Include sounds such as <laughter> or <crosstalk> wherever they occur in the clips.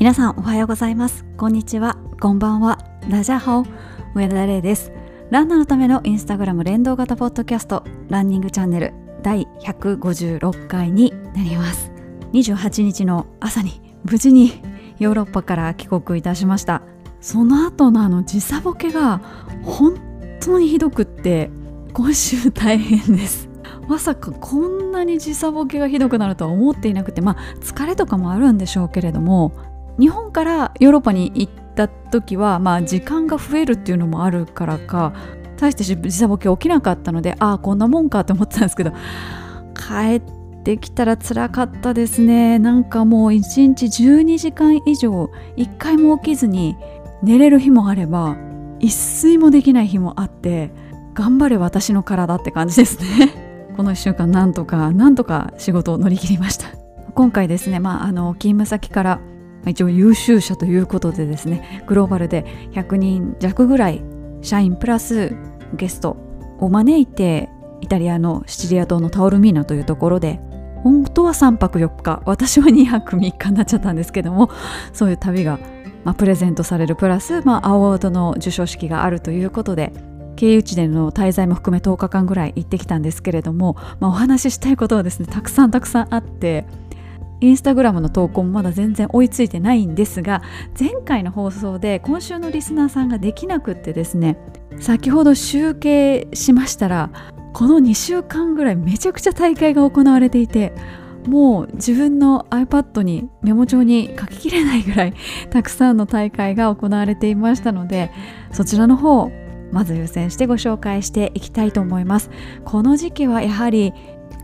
皆さんおはようございます。こんにちは。こんばんは。ラジャホ上田玲です。ランナーのためのインスタグラム連動型ポッドキャストランニングチャンネル第156回になります。28日の朝に無事にヨーロッパから帰国いたしました。その後のあの時差ボケが本当にひどくって今週大変です。まさかこんなに時差ボケがひどくなるとは思っていなくてまあ疲れとかもあるんでしょうけれども日本からヨーロッパに行った時はまあ時間が増えるっていうのもあるからか大して時差ボケ起きなかったのでああこんなもんかと思ってたんですけど <laughs> 帰ってきたら辛かったですね。なんかもう1日12時間以上1回も起きずに寝れる日もあれば一睡もできない日もあって頑張れ私の体って感じですね。<laughs> この1週間なんとかなんとか仕事を乗り切りました。今回ですねまああの勤務先から一応優秀者ということでですねグローバルで100人弱ぐらい社員プラスゲストを招いてイタリアのシチリア島のタオルミーナというところで本当は3泊4日私は2泊3日になっちゃったんですけども <laughs> そういう旅が、まあ、プレゼントされるプラス、まあ、アワードの授賞式があるということで経由地での滞在も含め10日間ぐらい行ってきたんですけれども、まあ、お話ししたいことはですねたくさんたくさんあってインスタグラムの投稿もまだ全然追いついてないんですが前回の放送で今週のリスナーさんができなくってですね先ほど集計しましたらこの2週間ぐらいめちゃくちゃ大会が行われていてもう自分の iPad にメモ帳に書ききれないぐらいたくさんの大会が行われていましたのでそちらの方まず優先してご紹介していきたいと思います。この時期はやはり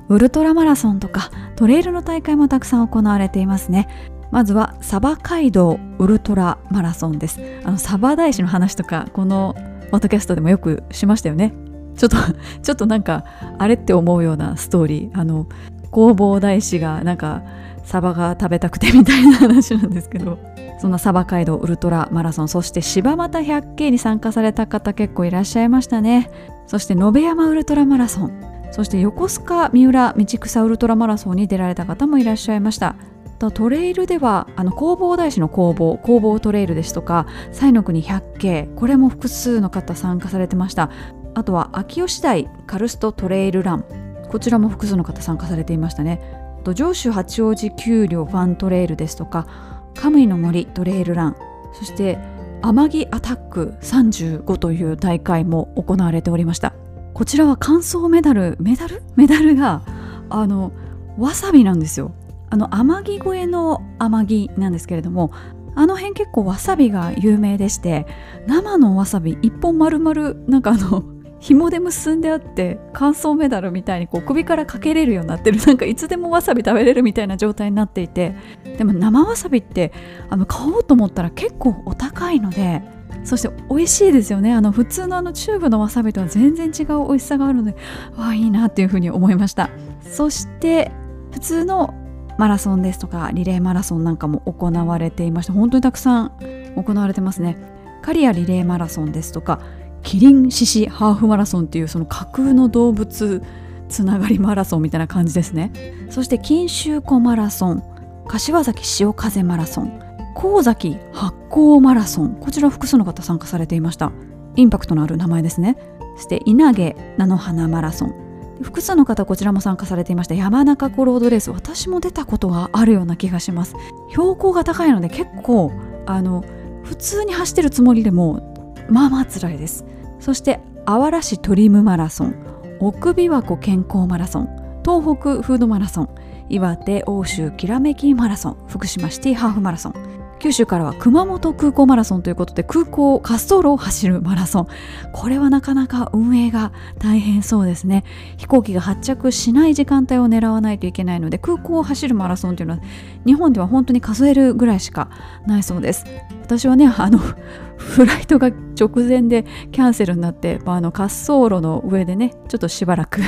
ウルトラマラソンとかトレイルの大会もたくさん行われていますね。まずはサバ街道ウルトラマラソンです。あのサバ大師の話とかこのポッドキャストでもよくしましたよね。ちょっと <laughs> ちょっとなんかあれって思うようなストーリー。あの弘法大師がなんかサバが食べたくてみたいな話なんですけど。そんなサバ街道ウルトラマラソン。そして柴又百景に参加された方結構いらっしゃいましたね。そして延山ウルトラマラソン。そして横須賀三浦道草ウルトラマラソンに出られた方もいらっしゃいました。トレイルではあの弘法大師の工房工房トレイルですとか西の国百景これも複数の方参加されてました。あとは秋吉台カルストトレイルランこちらも複数の方参加されていましたね。と上州八王子丘陵ファントレイルですとかカムイの森トレイルランそして天城アタック35という大会も行われておりました。こちらは乾燥メダルメダル？メダルがあのわさびなんですよ。あの天城越えの天城なんですけれどもあの辺結構わさびが有名でして生のわさび一本丸々なんかあの <laughs> 紐で結んであって乾燥メダルみたいにこう首からかけれるようになってる。なんかいつでもわさび食べれるみたいな状態になっていてでも生わさびってあの買おうと思ったら結構お高いのでそして美味しいですよね。あの普通のあのチューブのわさびとは全然違う美味しさがあるのでわあいいなっていうふうに思いました。そして普通のマラソンですとかリレーマラソンなんかも行われていまして本当にたくさん行われてますね。カリアリレーマラソンですとかキリン獅子ハーフマラソンっていうその架空の動物つながりマラソンみたいな感じですね。そして錦秋湖マラソン柏崎潮風マラソン。神崎発酵マラソンこちら複数の方参加されていました。インパクトのある名前ですね。そして稲毛菜の花マラソン。複数の方こちらも参加されていました。山中湖ロードレース。私も出たことがあるような気がします。標高が高いので結構あの普通に走ってるつもりでもまあまあ辛いです。そしてあわら市トリムマラソン。奥琵琶湖健康マラソン。東北フードマラソン。岩手欧州きらめきマラソン。福島シティハーフマラソン。九州からは熊本空港マラソンということで空港滑走路を走るマラソン。これはなかなか運営が大変そうですね。飛行機が発着しない時間帯を狙わないといけないので空港を走るマラソンというのは日本では本当に数えるぐらいしかないそうです。私はねあの <laughs> フライトが直前でキャンセルになって、まあ、あの滑走路の上でねちょっとしばらく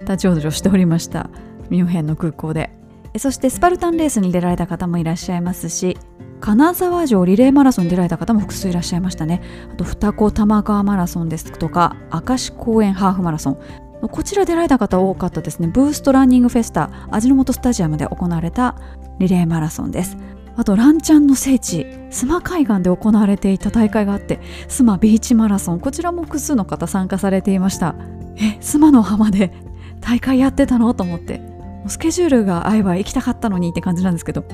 立ち往生しておりました。ミュンヘンの空港で。そしてスパルタンレースに出られた方もいらっしゃいますし金沢城リレーマラソンに出られた方も複数いらっしゃいましたね。あと二子玉川マラソンですとか明石公園ハーフマラソン。こちら出られた方多かったですね。ブーストランニングフェスタ味の素スタジアムで行われたリレーマラソンです。あとランチャンの聖地須磨海岸で行われていた大会があって須磨ビーチマラソン。こちらも複数の方参加されていました。え須磨の浜で <laughs> 大会やってたの？と思って。スケジュールが合えば行きたかったのにって感じなんですけど、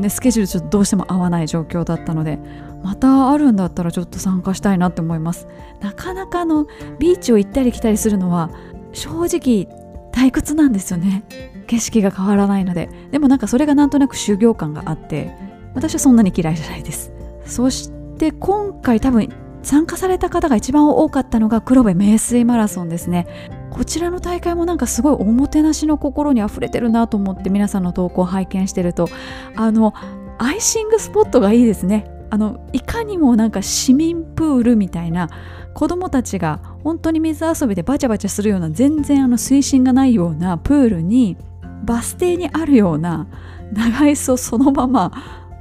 ね、スケジュールちょっとどうしても合わない状況だったのでまたあるんだったらちょっと参加したいなって思います。なかなかのビーチを行ったり来たりするのは正直退屈なんですよね。景色が変わらないので。でもなんかそれがなんとなく修行感があって私はそんなに嫌いじゃないです。そして今回多分参加された方が一番多かったのが黒部名水マラソンですね。こちらの大会もなんかすごいおもてなしの心にあふれてるなと思って皆さんの投稿を拝見してるとあのアイシングスポットがいいですね。あのいかにもなんか市民プールみたいな子供たちが本当に水遊びでバチャバチャするような全然あの水深がないようなプールにバス停にあるような長い巣をそのまま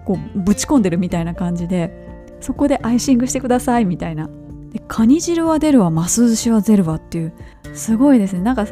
こうぶち込んでるみたいな感じでそこでアイシングしてくださいみたいな。でカニ汁は出るわマス寿司は出るわっていうすごいですね。なんか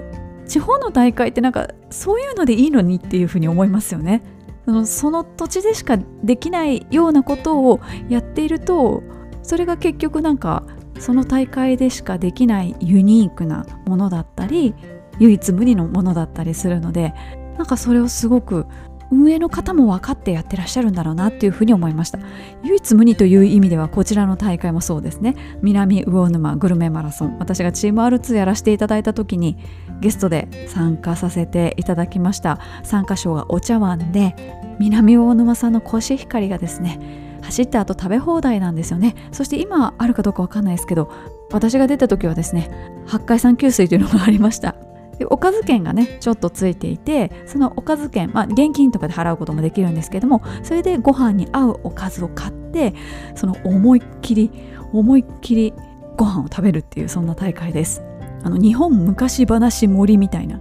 地方の大会ってなんかそういうのでいいのにっていうふうに思いますよね。そのその土地でしかできないようなことをやっているとそれが結局なんかその大会でしかできないユニークなものだったり唯一無二のものだったりするのでなんかそれをすごく運営の方も分かってやってらっしゃるんだろうなっていうふうに思いました。唯一無二という意味ではこちらの大会もそうですね。南魚沼グルメマラソン私がチーム R2 やらせていただいた時にゲストで参加させていただきました。参加賞がお茶碗で南魚沼さんのコシヒカリがですね走った後食べ放題なんですよね。そして今あるかどうかわかんないですけど私が出た時はですね八海山給水というのがありました。でおかず券がねちょっとついていてそのおかず券、まあ、現金とかで払うこともできるんですけどもそれでご飯に合うおかずを買ってその思いっきり思いっきりご飯を食べるっていうそんな大会です。あの日本昔話森みたいな。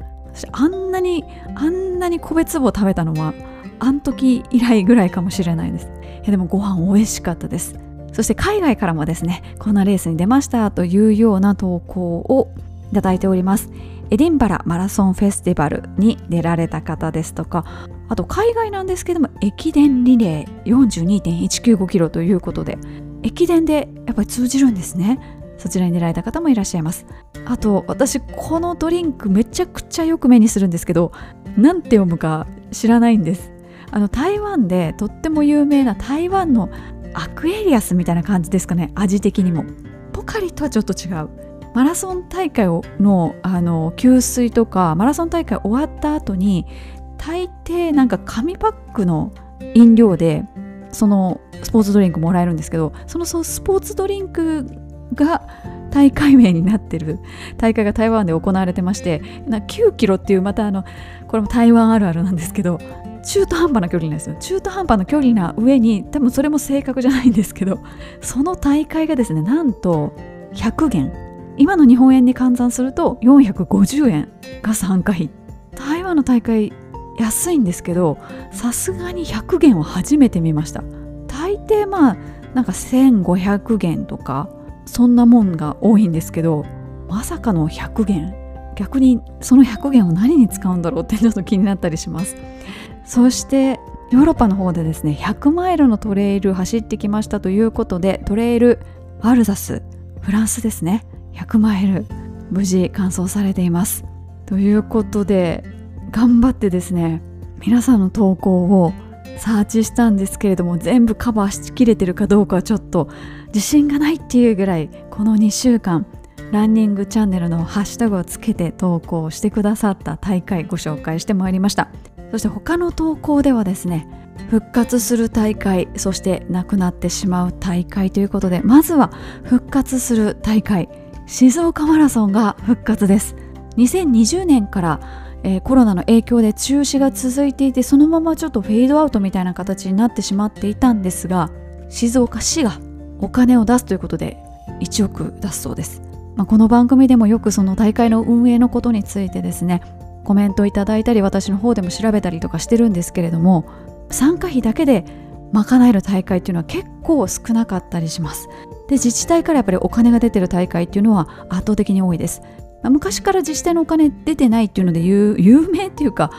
あんなにあんなに個別棒食べたのはあん時以来ぐらいかもしれないです。でもご飯美味しかったです。そして海外からもですねこんなレースに出ましたというような投稿をいただいております。エディンバラマラソンフェスティバルに出られた方ですとかあと海外なんですけども駅伝リレー42.195キロということで駅伝でやっぱり通じるんですね。そちらに出られた方もいらっしゃいます。あと私このドリンクめちゃくちゃよく目にするんですけど何て読むか知らないんです。あの台湾でとっても有名な台湾のアクエリアスみたいな感じですかね味的にも。ポカリとはちょっと違う。マラソン大会のあの給水とかマラソン大会終わった後に大抵なんか紙パックの飲料でそのスポーツドリンクもらえるんですけどそのスポーツドリンクが大会名になってる大会が台湾で行われてまして9キロっていうまたあのこれも台湾あるあるなんですけど中途半端な距離なんですよ。中途半端な距離な上に多分それも正確じゃないんですけどその大会がですねなんと100元。今の日本円に換算すると450円が参加費。台湾の大会安いんですけどさすがに100元は初めて見ました。大抵まあなんか1500元とかそんなもんが多いんですけどまさかの100元。逆にその100元を何に使うんだろうってちょっと気になったりします。そしてヨーロッパの方でですね100マイルのトレイル走ってきましたということでトレイルアルザスフランスですね。100マイル無事完走されています。ということで頑張ってですね皆さんの投稿をサーチしたんですけれども全部カバーしきれてるかどうかはちょっと自信がないっていうぐらいこの2週間ランニングチャンネルのハッシュタグをつけて投稿してくださった大会ご紹介してまいりました。そして他の投稿ではですね復活する大会そしてなくなってしまう大会ということでまずは復活する大会静岡マラソンが復活です。2020年から、えー、コロナの影響で中止が続いていてそのままちょっとフェードアウトみたいな形になってしまっていたんですが静岡市がお金を出すということで1億出すそうです、まあ、この番組でもよくその大会の運営のことについてですねコメントいただいたり私の方でも調べたりとかしてるんですけれども参加費だけで賄える大会っていうのは結構少なかったりします。で自治体からやっぱりお金が出てる大会っていうのは圧倒的に多いです、まあ、昔から自治体のお金出てないっていうので有名っていうか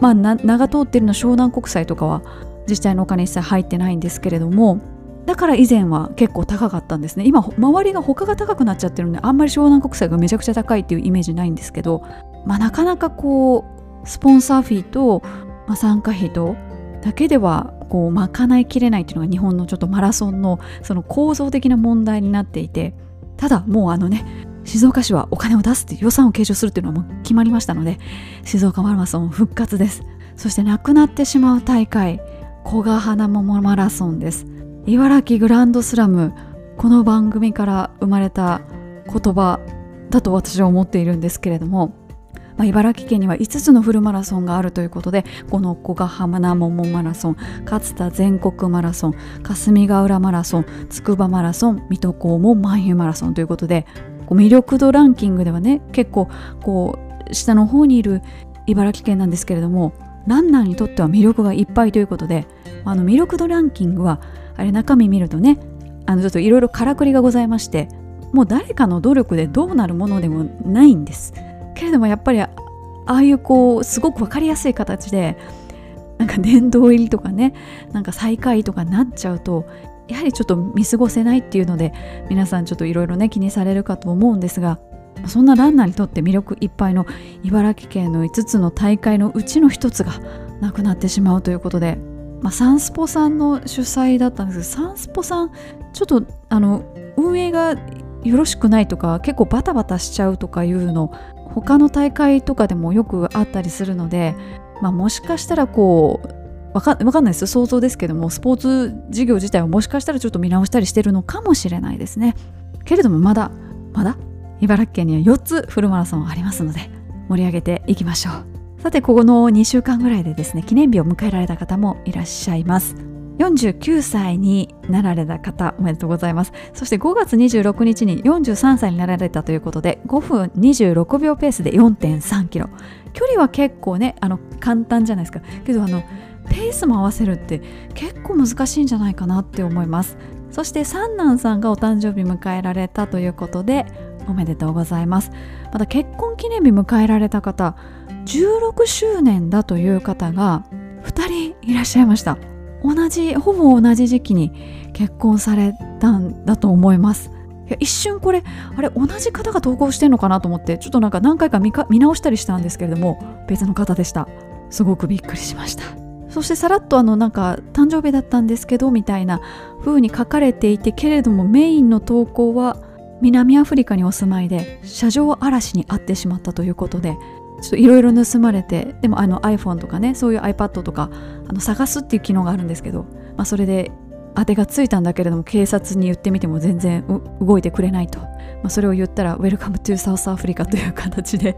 まあ名が通ってるの湘南国際とかは自治体のお金一切入ってないんですけれどもだから以前は結構高かったんですね。今周りが他が高くなっちゃってるんであんまり湘南国債がめちゃくちゃ高いっていうイメージないんですけど、まあ、なかなかこうスポンサーフィーと、まあ、参加費とだけではこう賄いきれないっていうのが日本のちょっとマラソンのその構造的な問題になっていてただもうあのね静岡市はお金を出すっていう予算を計上するっていうのはもう決まりましたので静岡マラソン復活です。そしてなくなってしまう大会古賀花桃マラソンです。茨城グランドスラムこの番組から生まれた言葉だと私は思っているんですけれども、まあ、茨城県には5つのフルマラソンがあるということでこの古賀花桃マラソン勝田全国マラソン霞ヶ浦マラソン筑波マラソン水戸黄門万有マラソンということで魅力度ランキングではね結構こう下の方にいる茨城県なんですけれどもランナーにとっては魅力がいっぱいということであの魅力度ランキングはあれ中身見るとねあのちょっといろいろからくりがございましてもう誰かの努力でどうなるものでもないんです。けれどもやっぱりああいうこうすごく分かりやすい形でなんか殿堂入りとかねなんか最下位とかなっちゃうとやはりちょっと見過ごせないっていうので皆さんちょっといろいろね気にされるかと思うんですがそんなランナーにとって魅力いっぱいの茨城県の5つの大会のうちの1つがなくなってしまうということで、まあ、サンスポさんの主催だったんですけどサンスポさんちょっとあの運営がよろしくないとか結構バタバタしちゃうとかいうの他の大会とかでもよくあったりするので、まあ、もしかしたらこうわかかんないです想像ですけどもスポーツ事業自体をもしかしたらちょっと見直したりしてるのかもしれないですね。けれどもまだまだ茨城県には4つフルマラソンありますので盛り上げていきましょう。さてここの2週間ぐらいでですね記念日を迎えられた方もいらっしゃいます。49歳になられた方おめでとうございます。そして5月26日に43歳になられたということで5分26秒ペースで4.3キロ。距離は結構ねあの簡単じゃないですか。けどあのペースも合わせるって結構難しいんじゃないかなって思います。そして三男さんがお誕生日迎えられたということでおめでとうございます。また結婚記念日迎えられた方16周年だという方が2人いらっしゃいました。同じほぼ同じ時期に結婚されたんだと思います。一瞬これあれ同じ方が投稿してんのかなと思ってちょっとなんか何回か見か見直したりしたんですけれども別の方でした。すごくびっくりしました。そしてさらっとあのなんか誕生日だったんですけどみたいな風に書かれていてけれどもメインの投稿は南アフリカにお住まいで車上嵐に遭ってしまったということでちょっといろいろ盗まれてでもあの iPhone とかねそういう iPad とかあの探すっていう機能があるんですけど、まあ、それで当てがついたんだけれども警察に言ってみても全然動いてくれないと、まあ、それを言ったら「Welcome to South Africa」という形で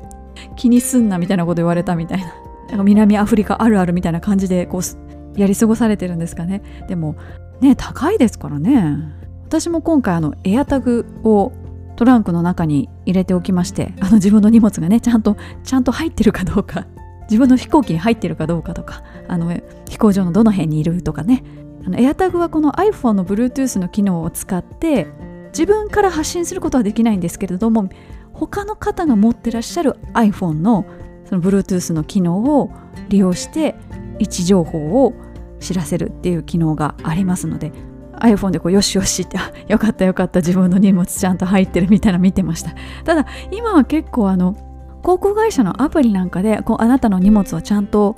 気にすんなみたいなこと言われたみたいな。なんか南アフリカあるあるみたいな感じでこうやり過ごされてるんですかね。でもね高いですからね。私も今回あのエアタグをトランクの中に入れておきましてあの自分の荷物がねちゃんとちゃんと入ってるかどうか <laughs> 自分の飛行機に入ってるかどうかとかあの飛行場のどの辺にいるとかね。あのエアタグはこの iPhone の Bluetooth の機能を使って自分から発信することはできないんですけれども他の方が持ってらっしゃる iPhone のその Bluetooth の機能を利用して位置情報を知らせるっていう機能がありますので iPhone でこうよしよしってよかったよかった自分の荷物ちゃんと入ってるみたいな見てました。ただ今は結構あの航空会社のアプリなんかでこうあなたの荷物はちゃんと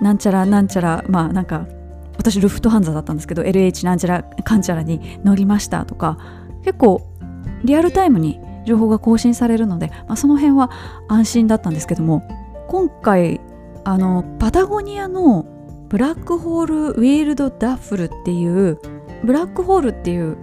なんちゃらなんちゃらまあなんか私ルフトハンザだったんですけど LH なんちゃらかんちゃらに乗りましたとか結構リアルタイムに情報が更新されるので、まあ、その辺は安心だったんですけども今回あのパタゴニアのブラックホールウィールドダッフルっていうブラックホールっていう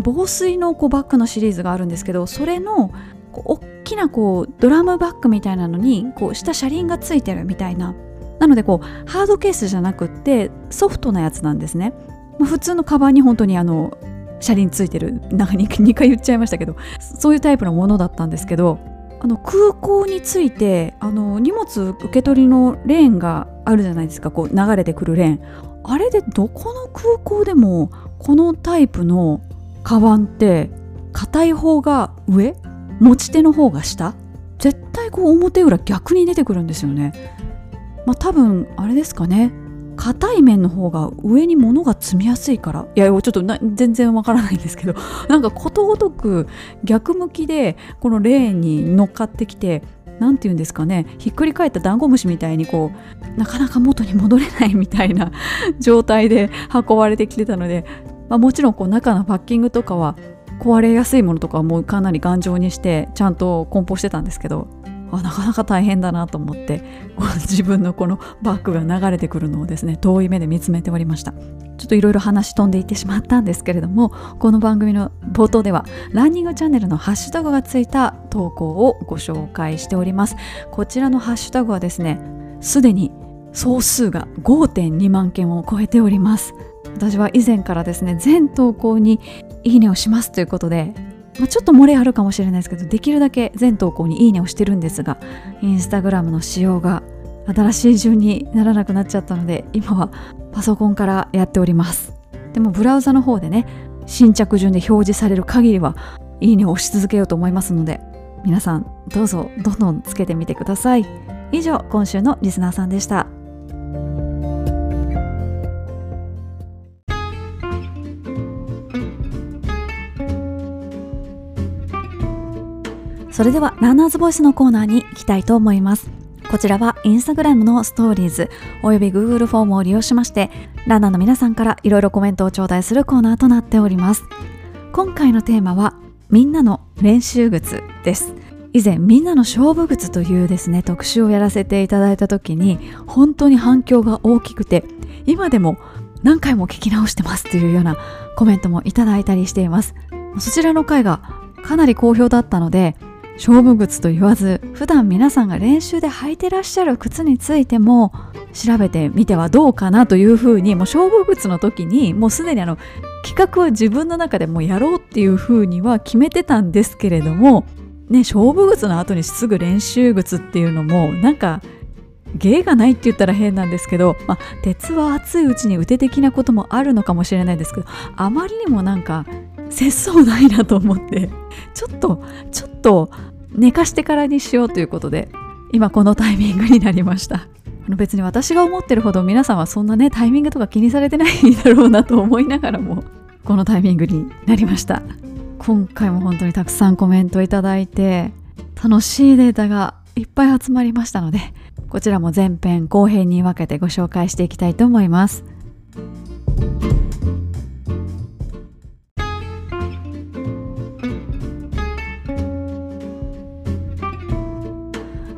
防水のこうバッグのシリーズがあるんですけどそれの大きなこうドラムバッグみたいなのにこう下車輪がついてるみたいな。なのでこうハードケースじゃなくってソフトなやつなんですね、ま、普通のカバンに本当にあの車輪ついてるなんか 2, 2 <laughs> 回言っちゃいましたけどそういうタイプのものだったんですけどあの空港についてあの荷物受け取りのレーンがあるじゃないですかこう流れてくるレーン。あれでどこの空港でもこのタイプのカバンって硬い方が上持ち手の方が下？絶対こう表裏逆に出てくるんですよね。まあ多分あれですかね。硬い面の方が上に物が積みやすいから。いやちょっと全然わからないんですけど。<laughs> なんかことごとく逆向きでこのレーンに乗っかってきて何て言うんですかね。ひっくり返ったダンゴムシみたいにこうなかなか元に戻れないみたいな状態で運ばれてきてたので、まあ、もちろんこう中のパッキングとかは壊れやすいものとかはもうかなり頑丈にしてちゃんと梱包してたんですけどあなかなか大変だなと思って <laughs> 自分のこのバッグが流れてくるのをですね遠い目で見つめておりました。ちょっといろいろ話飛んでいってしまったんですけれどもこの番組の冒頭ではランニングチャンネルのハッシュタグがついた投稿をご紹介しております。こちらのハッシュタグはですねすでに総数が5.2万件を超えております。私は以前からですね全投稿にいいねをしますということでまあ、ちょっと漏れあるかもしれないですけどできるだけ全投稿にいいねをしてるんですがインスタグラムの仕様が新しい順にならなくなっちゃったので今はパソコンからやっております。でもブラウザの方でね新着順で表示される限りはいいねを押し続けようと思いますので皆さんどうぞどんどんつけてみてください。以上今週のリスナーさんでした。それではランナーズボイスのコーナーに行きたいと思います。こちらはインスタグラムのストーリーズおよび Google フォームを利用しましてランナーの皆さんからいろいろコメントを頂戴するコーナーとなっております。今回のテーマはみんなの練習靴です。以前みんなの勝負靴というですね特集をやらせていただいた時に本当に反響が大きくて今でも何回も聞き直してますというようなコメントもいただいたりしています。そちらの回がかなり好評だったので勝負靴と言わず普段皆さんが練習で履いてらっしゃる靴についても調べてみてはどうかなというふうにもう勝負靴の時にもうすでにあの企画は自分の中でもうやろうっていうふうには決めてたんですけれどもね勝負靴の後にすぐ練習靴っていうのもなんか芸がないって言ったら変なんですけど、まあ、鉄は熱いうちに打て的なこともあるのかもしれないですけどあまりにもなんか節操ないなと思ってちょっとちょっと寝かしてからにしようということで今このタイミングになりました。別に私が思ってるほど皆さんはそんなねタイミングとか気にされてないだろうなと思いながらもこのタイミングになりました。今回も本当にたくさんコメントいただいて楽しいデータがいっぱい集まりましたのでこちらも前編後編に分けてご紹介していきたいと思います。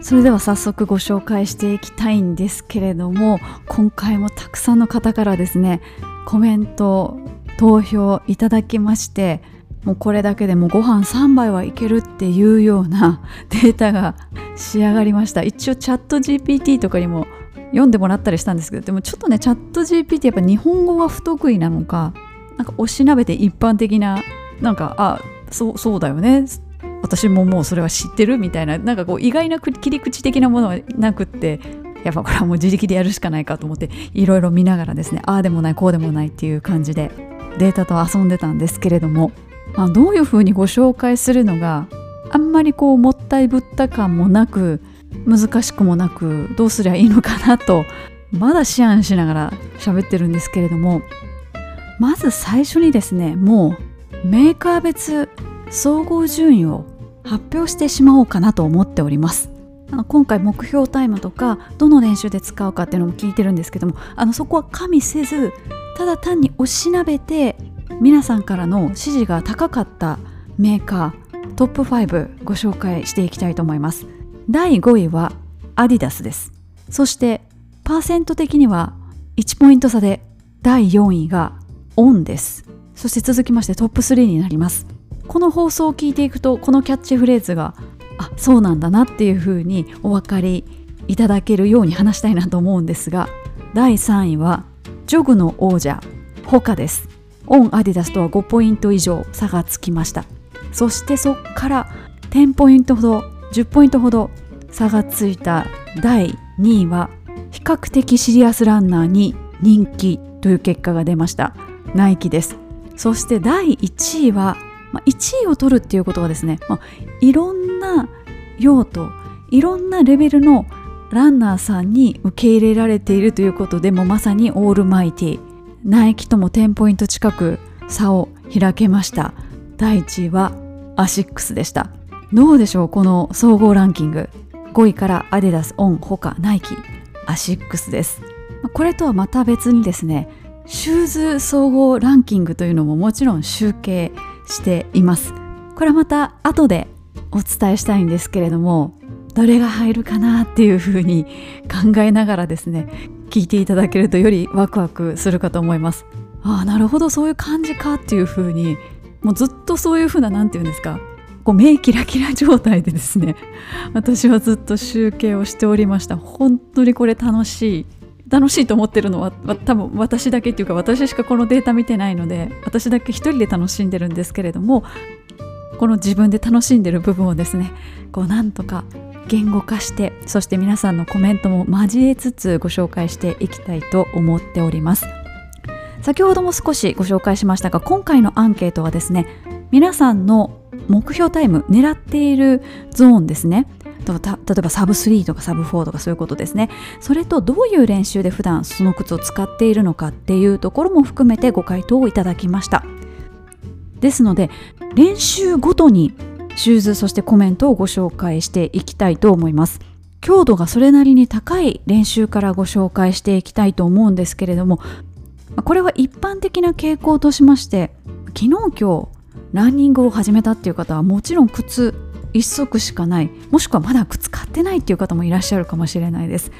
それでは早速ご紹介していきたいんですけれども今回もたくさんの方からですねコメント投票いただきましてもうこれだけでもご飯3杯はいけるっていうような <laughs> データが仕上がりました。一応チャット GPT とかにも読んでもらったりしたんですけどでもちょっとねチャット GPT やっぱ日本語が不得意なのかなんかおしなべて一般的ななんかあそうそうだよね私ももうそれは知ってるみたいななんかこう意外な切り口的なものはなくってやっぱこれはもう自力でやるしかないかと思っていろいろ見ながらですねああでもないこうでもないっていう感じでデータと遊んでたんですけれども、まあ、どういうふうにご紹介するのがあんまりこうもったいぶった感もなく難しくもなくどうすりゃいいのかなとまだ思案しながら喋ってるんですけれどもまず最初にですねもうメーカー別総合順位を発表してしまおうかなと思っております。今回目標タイムとかどの練習で使うかっていうのも聞いてるんですけどもあのそこは加味せずただ単におしなべて皆さんからの支持が高かったメーカートップ5ご紹介していきたいと思います。第5位はアディダスです。そしてパーセント的には1ポイント差で第4位がオンです。そして続きましてトップ3になります。この放送を聞いていくとこのキャッチフレーズがあそうなんだなっていうふうにお分かりいただけるように話したいなと思うんですが第3位はジョグの王者ホカです。オンアディダスとは5ポイント以上差がつきました。そしてそっから10ポイントほど10ポイントほど差がついた第2位は比較的シリアスランナーに人気という結果が出ました。ナイキです。そして第1位はまあ、1位を取るっていうことはですね、まあ、いろんな用途いろんなレベルのランナーさんに受け入れられているということでもまさにオールマイティナイキとも10ポイント近く差を開けました。第1位はアシックスでした。どうでしょうこの総合ランキング。5位からアディダスオンホカナイキ。アシックスです。これとはまた別にですねシューズ総合ランキングというのももちろん集計しています。これはまた後でお伝えしたいんですけれどもどれが入るかなっていうふうに <laughs> 考えながらですね聞いていただけるとよりワクワクするかと思います。ああなるほどそういう感じかっていうふうにもうずっとそういうふうな何て言うんですかこう目キラキラ状態でですね私はずっと集計をしておりました。本当にこれ楽しい楽しいと思ってるのは多分私だけっていうか私しかこのデータ見てないので私だけ一人で楽しんでるんですけれどもこの自分で楽しんでる部分をですねこうなんとか言語化してそして皆さんのコメントも交えつつご紹介していきたいと思っております。先ほども少しご紹介しましたが今回のアンケートはですね皆さんの目標タイム狙っているゾーンですね。例えばサブ3とかサブ4とかそういうことですね。それとどういう練習で普段その靴を使っているのかっていうところも含めてご回答をいただきました。ですので練習ごとにシューズそしてコメントをご紹介していきたいと思います。強度がそれなりに高い練習からご紹介していきたいと思うんですけれどもこれは一般的な傾向としまして昨日今日ランニングを始めたっていう方はもちろん靴1足しかない。もしくはまだ靴買ってないっていう方もいらっしゃるかもしれないです。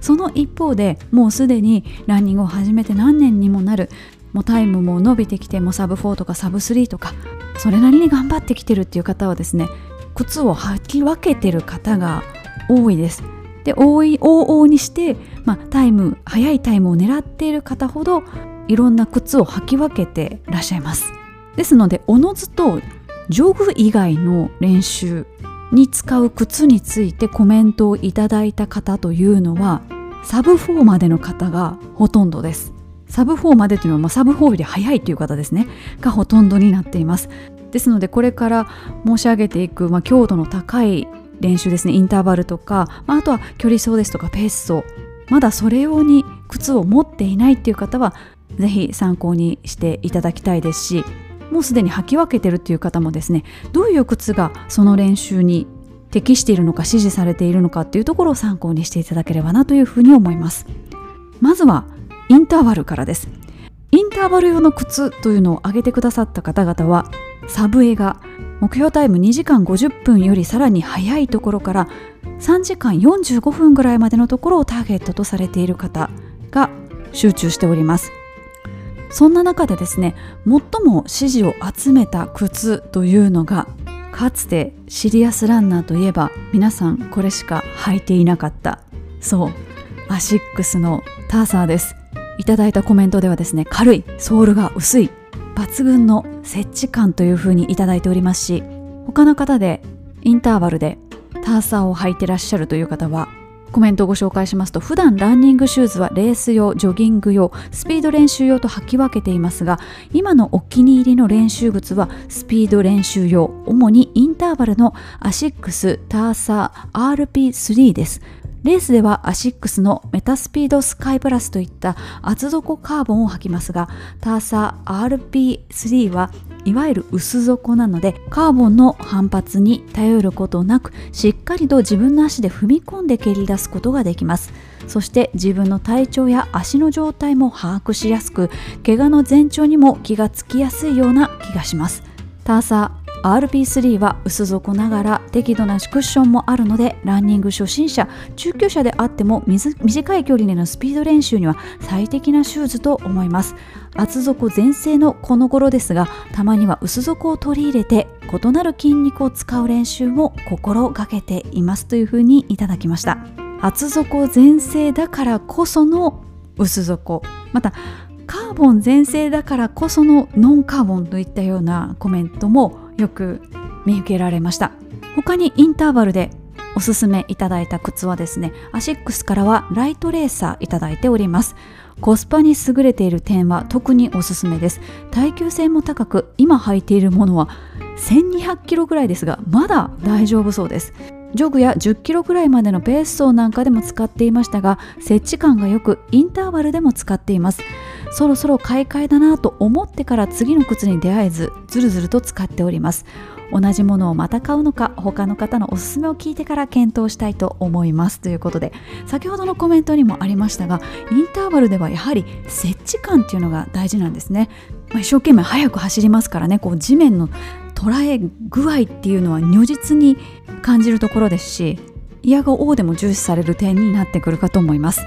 その一方でもうすでにランニングを始めて何年にもなる。もうタイムも伸びてきてもサブ4とかサブ3とかそれなりに頑張ってきてるっていう方はですね靴を履き分けてる方が多いです。で多い往々にして、まあ、タイム速いタイムを狙っている方ほどいろんな靴を履き分けてらっしゃいます。ですのでおのずとジョグ以外の練習に使う靴についてコメントをいただいた方というのはサブ4までの方がほとんどです。サブ4までというのは、まあ、サブ4より早いという方ですね。がほとんどになっています。ですのでこれから申し上げていく、まあ、強度の高い練習ですね。インターバルとか、まあ、あとは距離走ですとかペース走。まだそれ用に靴を持っていないっていう方は是非参考にしていただきたいですしもうすでに履き分けてるっていう方もですねどういう靴がその練習に適しているのか支持されているのかっていうところを参考にしていただければなというふうに思います。まずはインターバルからです。インターバル用の靴というのを挙げてくださった方々はサブエが目標タイム2時間50分よりさらに早いところから3時間45分ぐらいまでのところをターゲットとされている方が集中しております。そんな中でですね最も支持を集めた靴というのがかつてシリアスランナーといえば皆さんこれしか履いていなかったそうアシックスのターサーです。いただいたコメントではですね軽いソールが薄い抜群の接地感というふうにいただいておりますし他の方でインターバルでターサーを履いてらっしゃるという方はコメントをご紹介しますと普段ランニングシューズはレース用ジョギング用スピード練習用と履き分けていますが今のお気に入りの練習靴はスピード練習用主にインターバルのアシックスターサー RP3 です。レースではアシックスのメタスピードスカイプラスといった厚底カーボンを履きますがターサー RP3 はいわゆる薄底なのでカーボンの反発に頼ることなくしっかりと自分の足で踏み込んで蹴り出すことができます。そして自分の体調や足の状態も把握しやすく怪我の前兆にも気がつきやすいような気がします。ターサー RP3 は薄底ながら適度なクッションもあるのでランニング初心者中級者であっても短い距離でのスピード練習には最適なシューズと思います。厚底全盛のこの頃ですがたまには薄底を取り入れて異なる筋肉を使う練習も心がけていますというふうにいただきました。厚底全盛だからこその薄底。またカーボン全盛だからこそのノンカーボンといったようなコメントもよく見受けられました。他にインターバルでおすすめいただいた靴はですねアシックスからはライトレーサーいただいております。コスパに優れている点は特におすすめです。耐久性も高く今履いているものは1200キロぐらいですがまだ大丈夫そうです。ジョグや10キロぐらいまでのペース走なんかでも使っていましたが設置感がよくインターバルでも使っています。そろそろ買い替えだなと思ってから次の靴に出会えずずるずると使っております。同じものをまた買うのか他の方のおすすめを聞いてから検討したいと思います。ということで先ほどのコメントにもありましたがインターバルではやはり設置感っていうのが大事なんですね、まあ、一生懸命速く走りますからねこう地面の捉え具合っていうのは如実に感じるところですしイヤが王でも重視される点になってくるかと思います。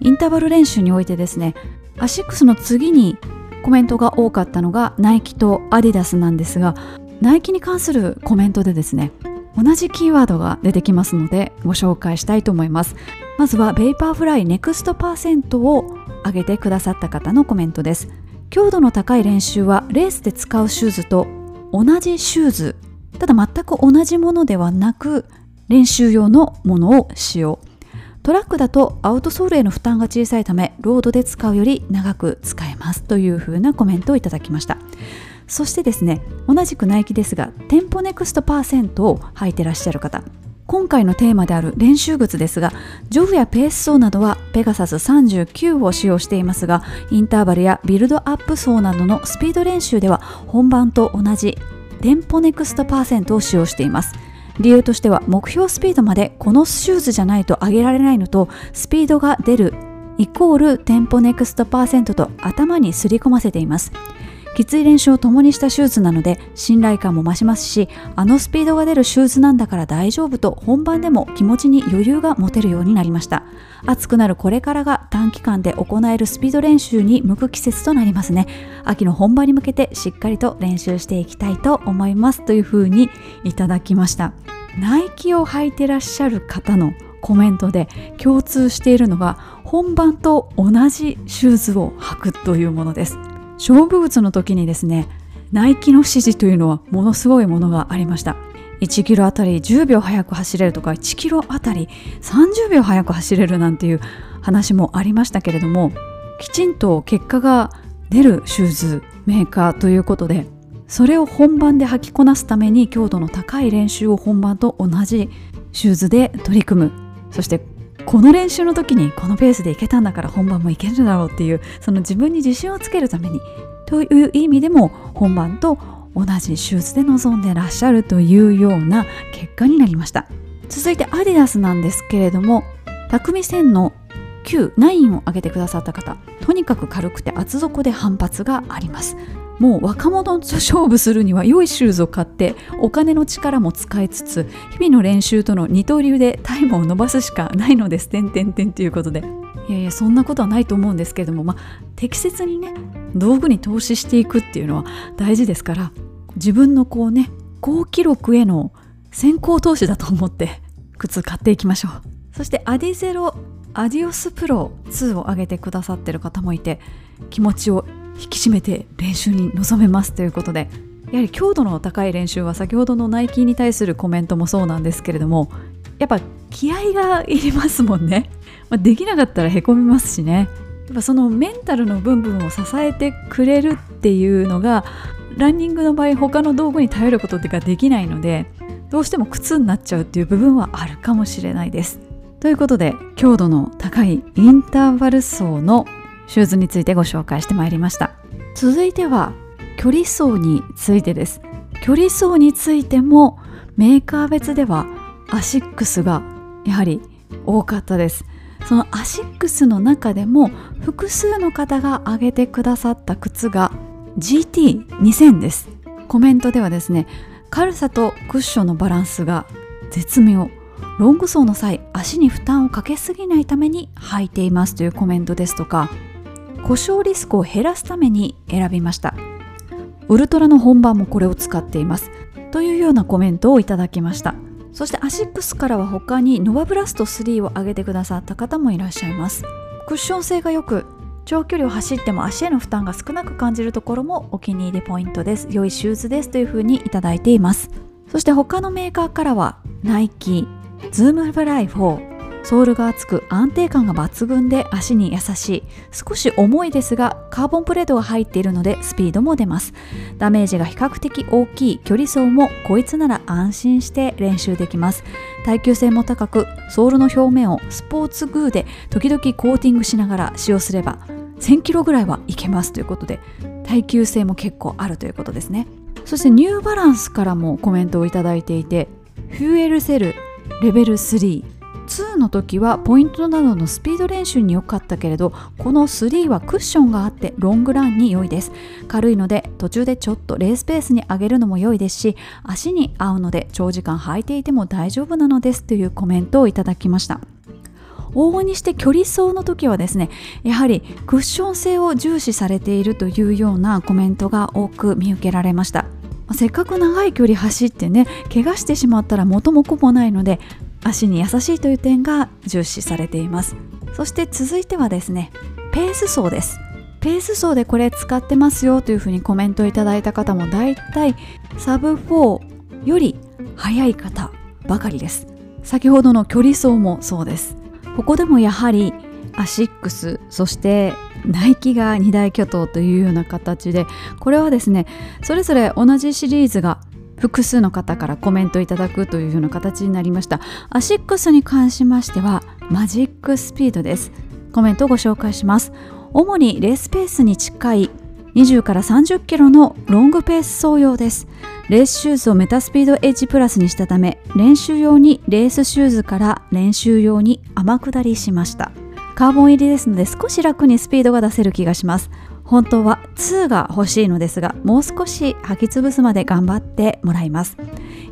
インターバル練習においてですねアシックスの次にコメントが多かったのがナイキとアディダスなんですがナイキに関するコメントでですね同じキーワードが出てきますのでご紹介したいと思います。まずはベイパーフライネクストパーセントを挙げてくださった方のコメントです。強度の高い練習はレースで使うシューズと同じシューズ。ただ全く同じものではなく練習用のものを使用。トラックだとアウトソールへの負担が小さいためロードで使うより長く使えます。というふうなコメントをいただきました。そしてですね同じくナイキですがテンポネクストパーセントを履いてらっしゃる方。今回のテーマである練習靴ですがジョグやペース走などはペガサス39を使用していますがインターバルやビルドアップ走などのスピード練習では本番と同じテンポネクストパーセントを使用しています。理由としては目標スピードまでこのシューズじゃないと上げられないのとスピードが出るイコールテンポネクストパーセントと頭にすり込ませています。きつい練習を共にしたシューズなので信頼感も増しますしあのスピードが出るシューズなんだから大丈夫と本番でも気持ちに余裕が持てるようになりました。暑くなるこれからが短期間で行えるスピード練習に向く季節となりますね。秋の本番に向けてしっかりと練習していきたいと思いますというふうにいただきました。ナイキを履いてらっしゃる方のコメントで共通しているのが本番と同じシューズを履くというものです。勝負靴の時にですねナイキの指示というのはものすごいものがありました。1キロあたり10秒速く走れるとか1キロあたり30秒速く走れるなんていう話もありましたけれどもきちんと結果が出るシューズメーカーということでそれを本番で履きこなすために強度の高い練習を本番と同じシューズで取り組む。そしてこの練習の時にこのペースでいけたんだから本番もいけるだろうっていうその自分に自信をつけるためにという意味でも本番と同じシューズで臨んでらっしゃるというような結果になりました。続いてアディダスなんですけれども匠線の9、9を上げてくださった方とにかく軽くて厚底で反発があります。もう若者と勝負するには良いシューズを買ってお金の力も使いつつ日々の練習との二刀流でタイムを伸ばすしかないのです。てんてんてんということで。いやいやそんなことはないと思うんですけれども、まあ、適切にね道具に投資していくっていうのは大事ですから自分のこうね高記録への先行投資だと思って靴買っていきましょう。<laughs> そしてアディゼロアディオスプロ2を上げてくださってる方もいて気持ちを引き締めて練習に臨めますということでやはり強度の高い練習は先ほどのナイキに対するコメントもそうなんですけれどもやっぱ気合がいりますもんね、<laughs> まあ、できなかったらへこみますしねやっぱそのメンタルの部分を支えてくれるっていうのがランニングの場合他の道具に頼ることってができないのでどうしても苦になっちゃうっていう部分はあるかもしれないです。ということで強度の高いインターバル走のシューズについてご紹介してまいりました。続いては距離走についてです。距離走についてもメーカー別ではアシックスがやはり多かったです。そのアシックスの中でも複数の方が挙げてくださった靴が GT2000 です。コメントではですね軽さとクッションのバランスが絶妙。ロング走の際足に負担をかけすぎないために履いていますというコメントですとか故障リスクを減らすために選びました。ウルトラの本番もこれを使っています。というようなコメントをいただきました。そしてアシックスからは他にノバブラスト3を挙げてくださった方もいらっしゃいます。クッション性が良く長距離を走っても足への負担が少なく感じるところもお気に入りポイントです。良いシューズですというふうにいただいています。そして他のメーカーからはナイキズームフライ4ソールが厚く安定感が抜群で足に優しい。少し重いですがカーボンプレートが入っているのでスピードも出ます。ダメージが比較的大きい距離走もこいつなら安心して練習できます。耐久性も高くソールの表面をスポーツグーで時々コーティングしながら使用すれば1000キロぐらいはいけます。ということで耐久性も結構あるということですね。そしてニューバランスからもコメントをいただいていてフューエルセルレベル3 2の時はポイントなどのスピード練習に良かったけれどこの3はクッションがあってロングランに良いです。軽いので途中でちょっとレースペースに上げるのも良いですし足に合うので長時間履いていても大丈夫なのですというコメントをいただきました。往々にして距離走の時はですねやはりクッション性を重視されているというようなコメントが多く見受けられました。せっかく長い距離走ってね怪我してしまったら元も子もないので足に優しいという点が重視されています。そして続いてはですねペース走です。ペース走でこれ使ってますよというふうにコメントいただいた方もだいたいサブ4より速い方ばかりです。先ほどの距離走もそうです。ここでもやはりアシックスそしてナイキが二大巨頭というような形でこれはですねそれぞれ同じシリーズが複数の方からコメントいただくというような形になりました。アシックスに関しましてはマジックスピードです。コメントをご紹介します。主にレースペースに近い20から30キロのロングペース走用です。レースシューズをメタスピードエッジプラスにしたため練習用にレースシューズから練習用に天下りしました。カーボン入りですので少し楽にスピードが出せる気がします。本当は2が欲しいのですがもう少し履き潰すまで頑張ってもらいます。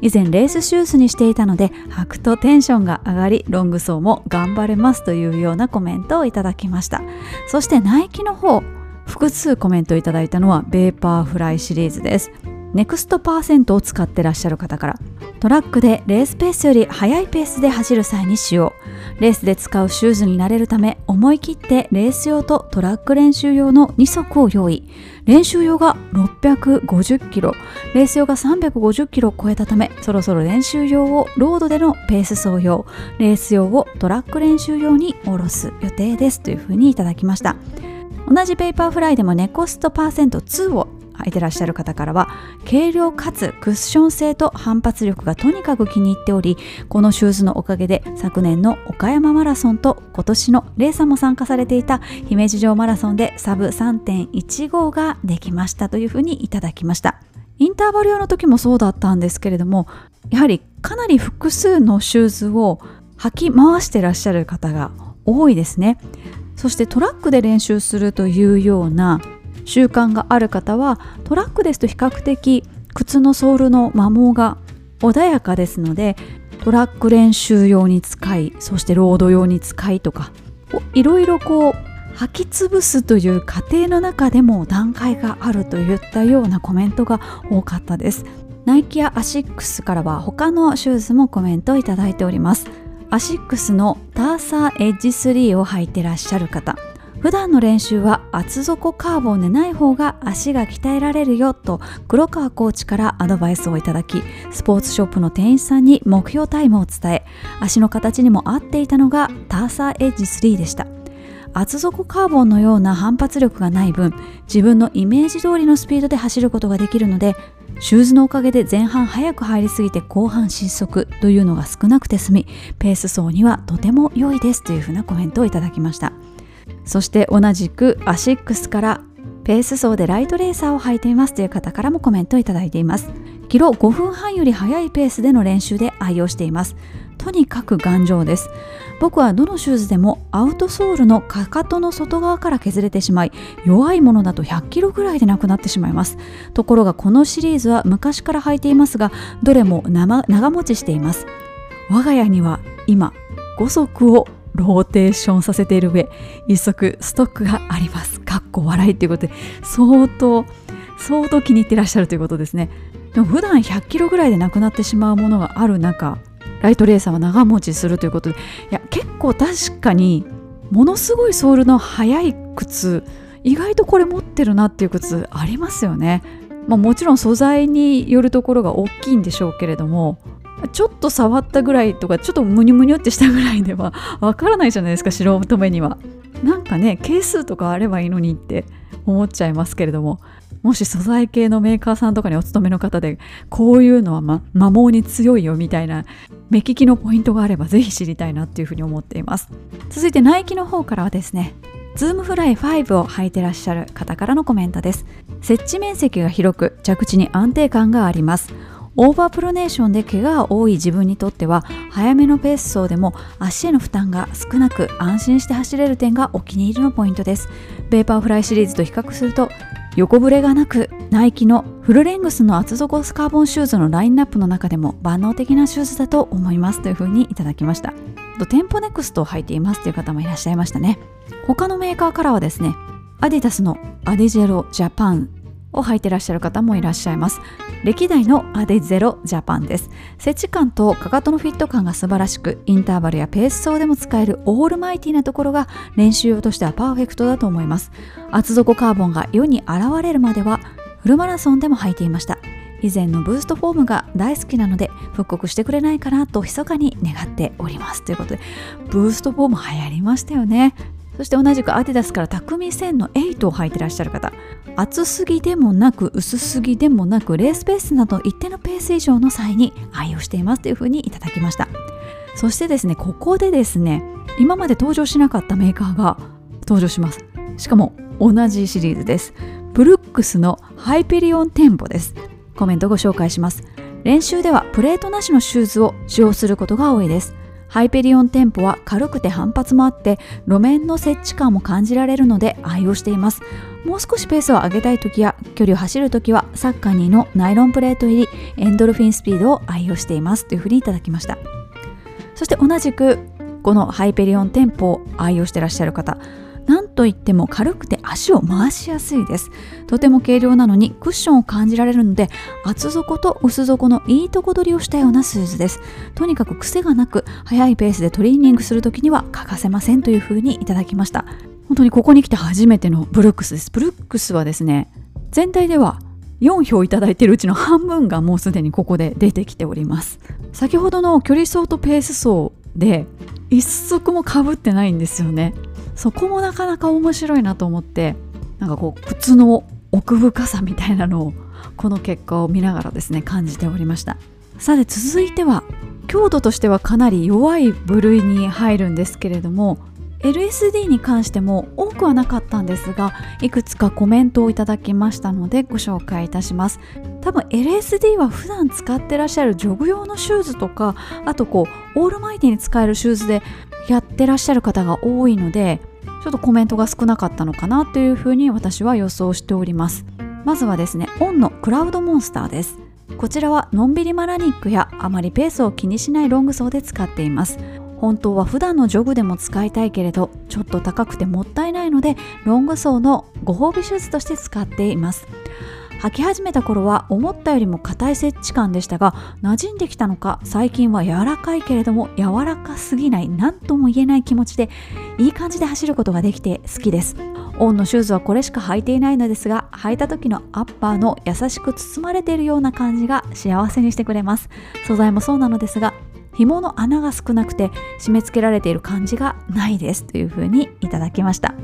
以前レースシューズにしていたので履くとテンションが上がりロング走も頑張れますというようなコメントをいただきました。そしてナイキの方複数コメントいただいたのはベーパーフライシリーズです。ネクストパーセントを使ってらっしゃる方からトラックでレースペースより速いペースで走る際に使用。レースで使うシューズに慣れるため思い切ってレース用とトラック練習用の2足を用意。練習用が650キロ。レース用が350キロを超えたためそろそろ練習用をロードでのペース走用。レース用をトラック練習用に下ろす予定です。というふうにいただきました。同じベーパーフライでもネクストパーセント2を履いてらっしゃる方からは軽量かつクッション性と反発力がとにかく気に入っておりこのシューズのおかげで昨年の岡山マラソンと今年のレイさんも参加されていた姫路城マラソンでサブ3.15ができましたというふうにいただきました。インターバル用の時もそうだったんですけれどもやはりかなり複数のシューズを履き回してらっしゃる方が多いですね。そしてトラックで練習するというような習慣がある方はトラックですと比較的靴のソールの摩耗が穏やかですのでトラック練習用に使いそしてロード用に使いとかいろいろこう履き潰すという過程の中でも段階があるといったようなコメントが多かったです。ナイキやアシックスからは他のシューズもコメントをいただいております。アシックスのターサーエッジ3を履いてらっしゃる方。普段の練習は厚底カーボンでない方が足が鍛えられるよと黒川コーチからアドバイスをいただきスポーツショップの店員さんに目標タイムを伝え足の形にも合っていたのがターサーエッジ3でした。厚底カーボンのような反発力がない分自分のイメージ通りのスピードで走ることができるのでシューズのおかげで前半早く入りすぎて後半失速というのが少なくて済みペース走にはとても良いですというふうなコメントをいただきました。そして同じくアシックスからペース走でライトレーサーを履いていますという方からもコメントをいただいています。キロ5分半より速いペースでの練習で愛用しています。とにかく頑丈です。僕はどのシューズでもアウトソールのかかとの外側から削れてしまい弱いものだと100キロぐらいでなくなってしまいます。ところがこのシリーズは昔から履いていますがどれも長持ちしています。我が家には今5足をローテーションさせている上一足ストックがあります。かっこ笑いということで相当相当気に入ってらっしゃるということですね。でも普段100キロぐらいでなくなってしまうものがある中ライトレーサーは長持ちするということでいや結構確かにものすごいソールの速い靴意外とこれ持ってるなっていう靴ありますよね、まあ、もちろん素材によるところが大きいんでしょうけれどもちょっと触ったぐらいとかちょっとムニュムニュってしたぐらいではわからないじゃないですか素人目には。なんかね係数とかあればいいのにって思っちゃいますけれども。もし素材系のメーカーさんとかにお勤めの方でこういうのは、ま、摩耗に強いよみたいな目利きのポイントがあればぜひ知りたいなっていうふうに思っています。続いてナイキの方からはですねズームフライ5を履いてらっしゃる方からのコメントです。接地面積が広く着地に安定感があります。オーバープロネーションで怪我が多い自分にとっては早めのペース走でも足への負担が少なく安心して走れる点がお気に入りのポイントです。ベーパーフライシリーズと比較すると横ブレがなくナイキのフルレングスの厚底カーボンシューズのラインナップの中でも万能的なシューズだと思いますというふうにいただきました。テンポネクストを履いていますという方もいらっしゃいましたね。他のメーカーからはですねアディダスのアデゼロジャパンを履いてらっしゃる方もいらっしゃいます。歴代のアデゼロジャパンです。接地感とかかとのフィット感が素晴らしくインターバルやペース走でも使えるオールマイティなところが練習用としてはパーフェクトだと思います。厚底カーボンが世に現れるまではフルマラソンでも履いていました。以前のブーストフォームが大好きなので復刻してくれないかなと密かに願っております。ということでブーストフォーム流行りましたよね。そして同じくアディダスから匠線の8を履いてらっしゃる方厚すぎでもなく薄すぎでもなくレースペースなど一定のペース以上の際に愛用していますというふうにいただきました。そしてですねここでですね今まで登場しなかったメーカーが登場します。しかも同じシリーズです。ブルックスのハイペリオンテンポです。コメントご紹介します。練習ではプレートなしのシューズを使用することが多いです。ハイペリオンテンポは軽くて反発もあって路面の接地感も感じられるので愛用しています。もう少しペースを上げたい時や距離を走る時はサッカニーのナイロンプレート入りエンドルフィンスピードを愛用していますというふうにいただきました。そして同じくこのハイペリオンテンポを愛用してらっしゃる方なんといっても軽くて足を回しやすいです。とても軽量なのにクッションを感じられるので厚底と薄底のいいとこ取りをしたようなスーツです。とにかく癖がなく速いペースでトレーニングする時には欠かせませんというふうにいただきました。本当にここに来て初めてのブルックスです。ブルックスはですね全体では4票いただいているうちの半分がもうすでにここで出てきております。先ほどの距離走とペース走で一足もかぶってないんですよね。そこもなかなか面白いなと思ってなんかこう靴の奥深さみたいなのをこの結果を見ながらですね感じておりました。さて続いては強度としてはかなり弱い部類に入るんですけれども LSD に関しても多くはなかったんですがいくつかコメントをいただきましたのでご紹介いたします。多分 LSD は普段使ってらっしゃるジョグ用のシューズとかあとこうオールマイティに使えるシューズでやってらっしゃる方が多いのでちょっとコメントが少なかったのかなというふうに私は予想しております。まずはですねオンのクラウドモンスターです。こちらはのんびりマラニックやあまりペースを気にしないロング走で使っています。本当は普段のジョグでも使いたいけれどちょっと高くてもったいないのでロング走のご褒美シューズとして使っています。履き始めた頃は思ったよりも硬い接地感でしたが馴染んできたのか最近は柔らかいけれども柔らかすぎない何とも言えない気持ちでいい感じで走ることができて好きです。オンのシューズはこれしか履いていないのですが履いた時のアッパーの優しく包まれているような感じが幸せにしてくれます。素材もそうなのですが紐の穴が少なくて締め付けられている感じがないです。というふうにいただきました。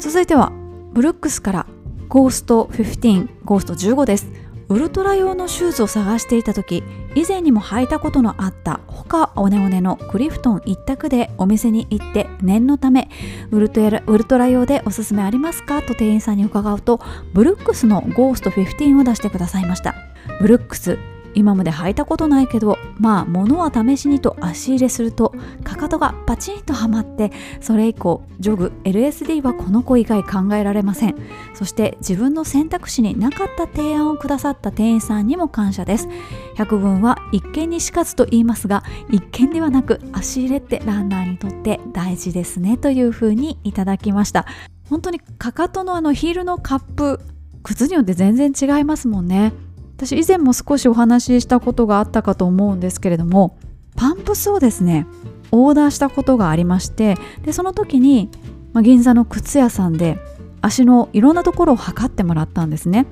続いてはブルックスからゴースト15ゴースト15です。ウルトラ用のシューズを探していた時以前にも履いたことのあった他おねおねのクリフトン一択でお店に行って念のためウルトラウルトラ用でおすすめありますか？と店員さんに伺うとブルックスのゴースト15を出してくださいました。ブルックス今まで履いたことないけどまあ物は試しにと足入れするとかかとがパチンとはまってそれ以降ジョグ LSD はこの子以外考えられません。そして自分の選択肢になかった提案をくださった店員さんにも感謝です。百聞は一見にしかずと言いますが一見ではなく足入れってランナーにとって大事ですねというふうにいただきました。本当にかかとのあのヒールのカップ靴によって全然違いますもんね。私以前も少しお話ししたことがあったかと思うんですけれどもパンプスをですねオーダーしたことがありましてでその時に、まあ、銀座の靴屋さんで足のいろんなところを測ってもらったんですね。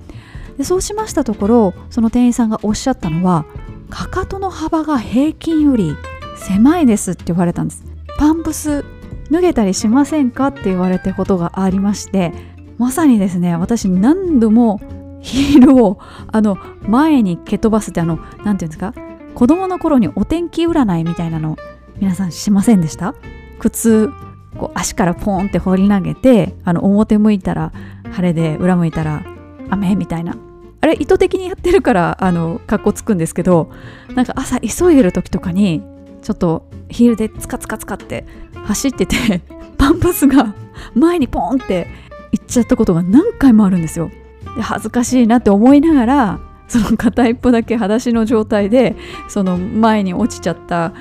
でそうしましたところその店員さんがおっしゃったのはかかとの幅が平均より狭いですって言われたんです。パンプス脱げたりしませんかって言われたことがありましてまさにですね私何度もヒールをあの前に蹴飛ばすってあの何て言うんですか？子供の頃にお天気占いみたいなの皆さんしませんでした？靴こう足からポーンって放り投げてあの表向いたら晴れで裏向いたら雨みたいな。あれ意図的にやってるからあの格好つくんですけどなんか朝急いでる時とかにちょっとヒールでツカツカツカって走ってて <laughs> パンプスが前にポンって行っちゃったことが何回もあるんですよ。で恥ずかしいなって思いながらその片一歩だけ裸足の状態でその前に落ちちゃった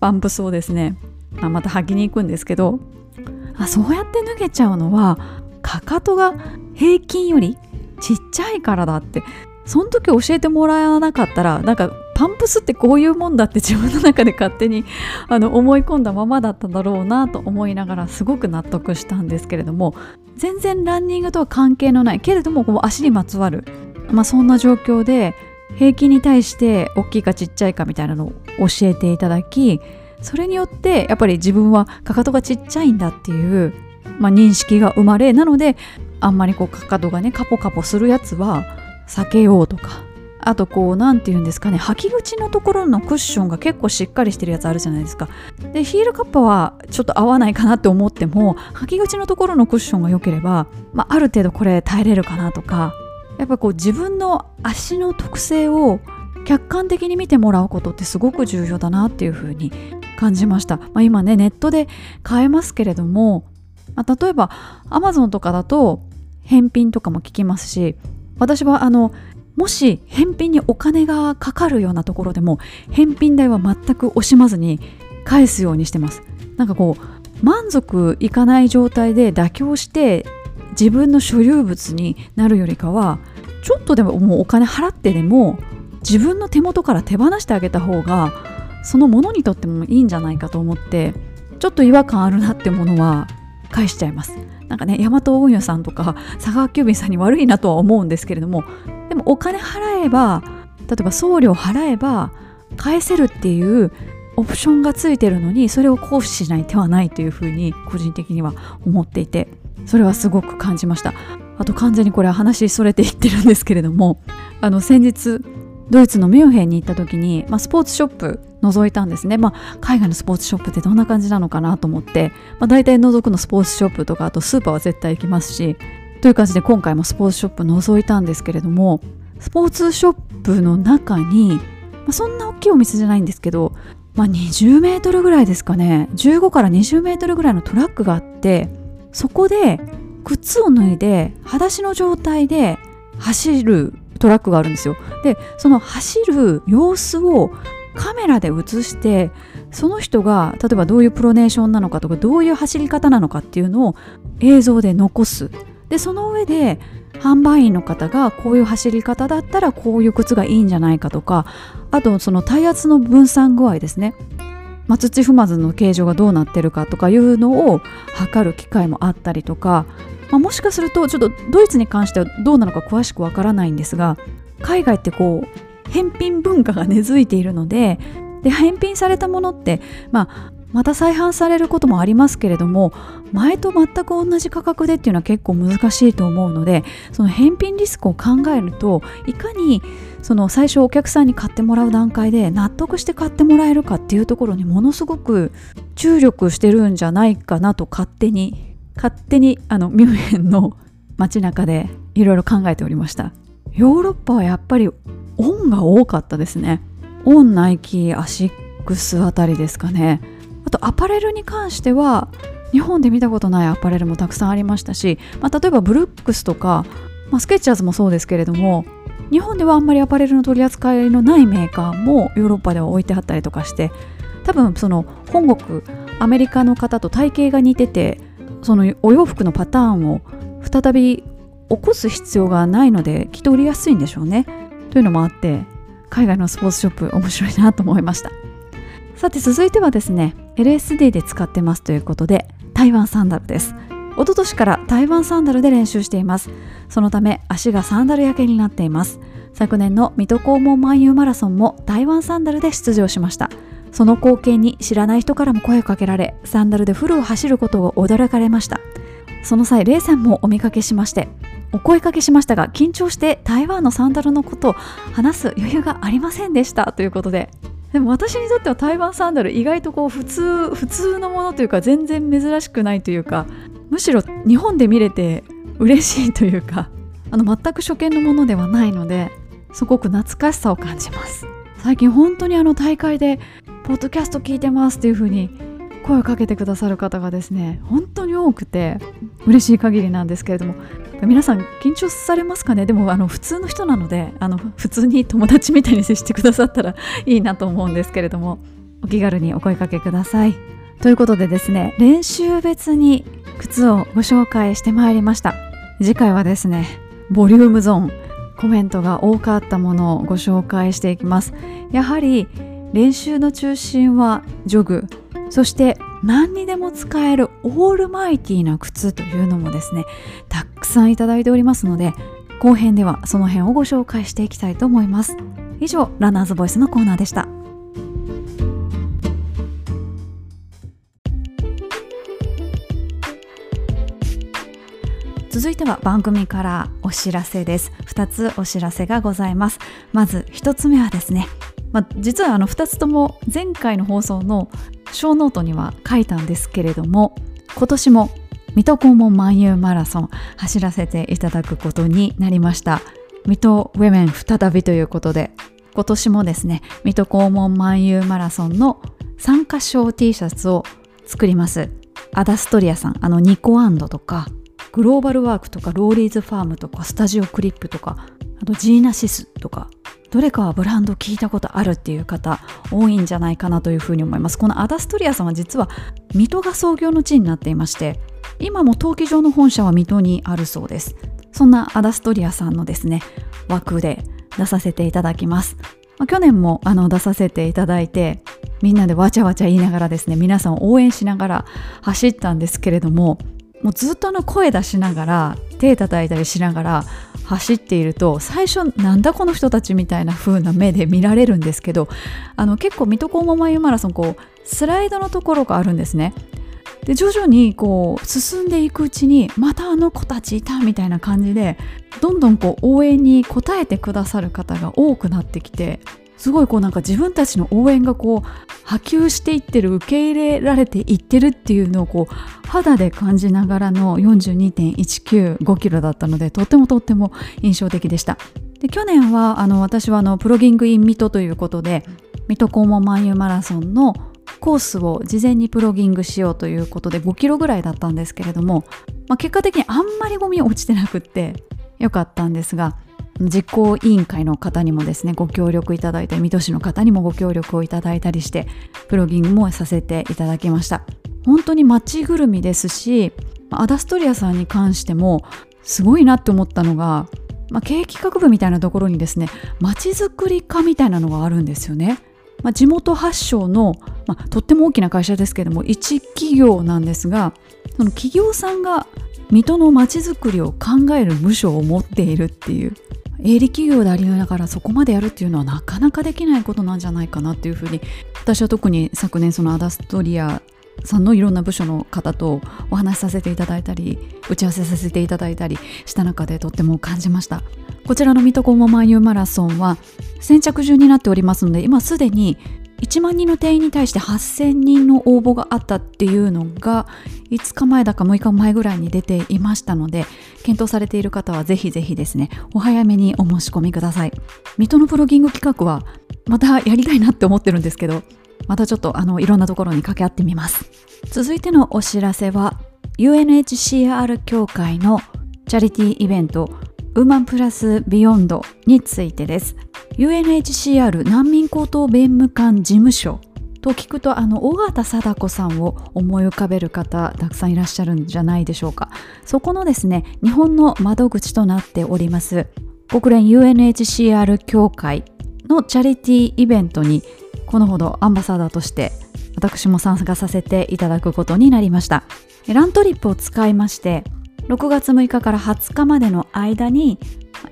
バンプスをですね、まあ、また履きに行くんですけどあそうやって脱げちゃうのはかかとが平均よりちっちゃいからだってその時教えてもらわなかったらなんかパンプスってこういうもんだって自分の中で勝手にあの思い込んだままだっただろうなと思いながらすごく納得したんですけれども全然ランニングとは関係のないけれどもこう足にまつわる、まあ、そんな状況で平均に対して大きいかちっちゃいかみたいなのを教えていただきそれによってやっぱり自分はかかとがちっちゃいんだっていう、まあ、認識が生まれなのであんまりこうかかとがねカポカポするやつは避けようとかあとこう何て言うんですかね履き口のところのクッションが結構しっかりしてるやつあるじゃないですか。でヒールカッパはちょっと合わないかなって思っても履き口のところのクッションが良ければ、まあ、ある程度これ耐えれるかなとかやっぱこう自分の足の特性を客観的に見てもらうことってすごく重要だなっていうふうに感じました、まあ、今ねネットで買えますけれどもまあ、例えば Amazon とかだと返品とかも聞きますし私はあのもし返品にお金がかかるようなところでも返品代は全く惜しまずに返すようにしてます。なんかこう満足いかない状態で妥協して自分の所有物になるよりかはちょっとでももうお金払ってでも自分の手元から手放してあげた方がそのものにとってもいいんじゃないかと思ってちょっと違和感あるなってものは返しちゃいます。なんかねヤマト運輸さんとか佐川急便さんに悪いなとは思うんですけれどもでもお金払えば例えば送料払えば返せるっていうオプションがついてるのにそれを行使しない手はないというふうに個人的には思っていてそれはすごく感じました。あと完全にこれ話それていってるんですけれどもあの先日ドイツのミュンヘンに行った時に、まあ、スポーツショップ覗いたんですね、まあ、海外のスポーツショップってどんな感じなのかなと思って、まあ、大体覗くのスポーツショップとかあとスーパーは絶対行きますしという感じで今回もスポーツショップ覗いたんですけれどもスポーツショップの中に、まあ、そんな大きいお店じゃないんですけど、まあ、20メートルぐらいですかね。15から20メートルぐらいのトラックがあってそこで靴を脱いで裸足の状態で走るトラックがあるんですよ。でその走る様子をカメラで映してその人が例えばどういうプロネーションなのかとかどういう走り方なのかっていうのを映像で残す。でその上で販売員の方がこういう走り方だったらこういう靴がいいんじゃないかとかあとその体圧の分散具合ですね、まあ、土踏まずの形状がどうなってるかとかいうのを測る機会もあったりとかまあ、もしかするとちょっとドイツに関してはどうなのか詳しくわからないんですが海外ってこう返品文化が根付いているのでで返品されたものって、まあ、また再販されることもありますけれども前と全く同じ価格でっていうのは結構難しいと思うのでその返品リスクを考えるといかにその最初お客さんに買ってもらう段階で納得して買ってもらえるかっていうところにものすごく注力してるんじゃないかなと勝手に勝手にあのミュンヘンの街中でいろいろ考えておりました。ヨーロッパはやっぱりオンが多かったですね。オン、ナイキ、アシックスあたりですかね。あとアパレルに関しては日本で見たことないアパレルもたくさんありましたし、まあ、例えばブルックスとか、まあ、スケッチャーズもそうですけれども日本ではあんまりアパレルの取り扱いのないメーカーもヨーロッパでは置いてあったりとかして多分その本国アメリカの方と体型が似ててそのお洋服のパターンを再び起こす必要がないのできっと売りやすいんでしょうね。というのもあって海外のスポーツショップ面白いなと思いました。さて続いてはですね LSD で使ってますということで台湾サンダルです。一昨年から台湾サンダルで練習しています。そのため足がサンダル焼けになっています。昨年の水戸黄門万有マラソンも台湾サンダルで出場しましたその光景に知らない人からも声をかけられサンダルでフルを走ることを驚かれました。その際レイさんもお見かけしましてお声かけしましたが緊張して台湾のサンダルのことを話す余裕がありませんでした。ということで。でも私にとっては台湾サンダル意外とこう普通普通のものというか全然珍しくないというかむしろ日本で見れて嬉しいというかあの全く初見のものではないのですごく懐かしさを感じます。最近本当にあの大会でポッドキャスト聞いてますっていう風に声をかけてくださる方がですね本当に多くて嬉しい限りなんですけれども皆さん緊張されますかね？でもあの普通の人なのであの普通に友達みたいに接してくださったら <laughs> いいなと思うんですけれどもお気軽にお声かけください。ということでですね練習別に靴をご紹介してまいりました。次回はですねボリュームゾーンコメントが多かったものをご紹介していきます。やはり練習の中心はジョグ。そして何にでも使えるオールマイティな靴というのもですねたくさんいただいておりますので後編ではその辺をご紹介していきたいと思います。以上ランナーズボイスのコーナーでした。続いては番組からお知らせです。2つお知らせがございます。まず1つ目はですねまあ、実はあの2つとも前回の放送のショーノートには書いたんですけれども今年も水戸黄門漫遊マラソン走らせていただくことになりました。水戸ウェメン再びということで今年もですね水戸黄門漫遊マラソンの参加賞 T シャツを作ります。アダストリアさんあのニコアンドとかグローバルワークとかローリーズファームとかスタジオクリップとかあとジーナシスとかどれかはブランド聞いたことあるっていう方多いんじゃないかなというふうに思います。このアダストリアさんは実は水戸が創業の地になっていまして今も登記上の本社は水戸にあるそうです。そんなアダストリアさんのですね枠で出させていただきます、去年もあの出させていただいてみんなでわちゃわちゃ言いながらですね皆さんを応援しながら走ったんですけれどももうずっとあの声出しながら手叩いたりしながら走っていると最初なんだこの人たちみたいな風な目で見られるんですけどあの結構水戸黄門眉マラソンこうスライドのところがあるんですね。で徐々にこう進んでいくうちにまたあの子たちいたみたいな感じでどんどんこう応援に応えてくださる方が多くなってきてすごいこうなんか自分たちの応援がこう波及していってる受け入れられていってるっていうのをこう肌で感じながらの42.195キロだったのでとってもとっても印象的でした。で去年はあの私はあのプロギングイン水戸ということで水戸黄門万有マラソンのコースを事前にプロギングしようということで5キロぐらいだったんですけれども、まあ、結果的にあんまりゴミ落ちてなくってよかったんですが実行委員会の方にもですねご協力いただいて水戸市の方にもご協力をいただいたりしてプロギングもさせていただきました。本当に街ぐるみですしアダストリアさんに関してもすごいなって思ったのが、まあ、経営企画部みたいなところにですね街づくり課みたいなのがあるんですよね、まあ、地元発祥の、まあ、とっても大きな会社ですけども一企業なんですがその企業さんが水戸の街づくりを考える部署を持っているっていう営利企業でありながらそこまでやるっていうのはなかなかできないことなんじゃないかなっていうふうに私は特に昨年そのアダストリアさんのいろんな部署の方とお話しさせていただいたり打ち合わせさせていただいたりした中でとっても感じました。こちらの水戸黄門万有マラソンは先着順になっておりますので今すでに1万人の定員に対して8000人の応募があったっていうのが5日前だか6日前ぐらいに出ていましたので検討されている方はぜひぜひですねお早めにお申し込みください。水戸のプロギング企画はまたやりたいなって思ってるんですけどまたちょっとあのいろんなところに掛け合ってみます。続いてのお知らせは UNHCR 協会のチャリティーイベントウーマンプラスビヨンドについてです。UNHCR 難民高等弁務官事務所と聞くとあの尾形貞子さんを思い浮かべる方たくさんいらっしゃるんじゃないでしょうか。そこのですね日本の窓口となっております。国連 UNHCR 協会のチャリティーイベントにこのほどアンバサダーとして私も参加させていただくことになりました。ラントリップを使いまして6月6日から20日までの間に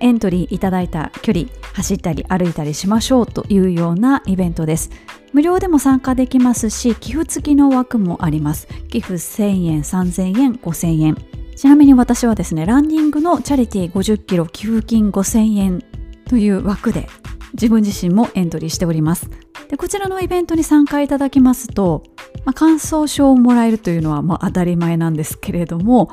エントリーいただいた距離走ったり歩いたりしましょうというようなイベントです。無料でも参加できますし寄付付きの枠もあります。寄付1000円3000円5000円。ちなみに私はですねランニングのチャリティー50キロ寄付金5000円という枠で自分自身もエントリーしております。でこちらのイベントに参加いただきますと、まあ、感想書をもらえるというのはまあ当たり前なんですけれども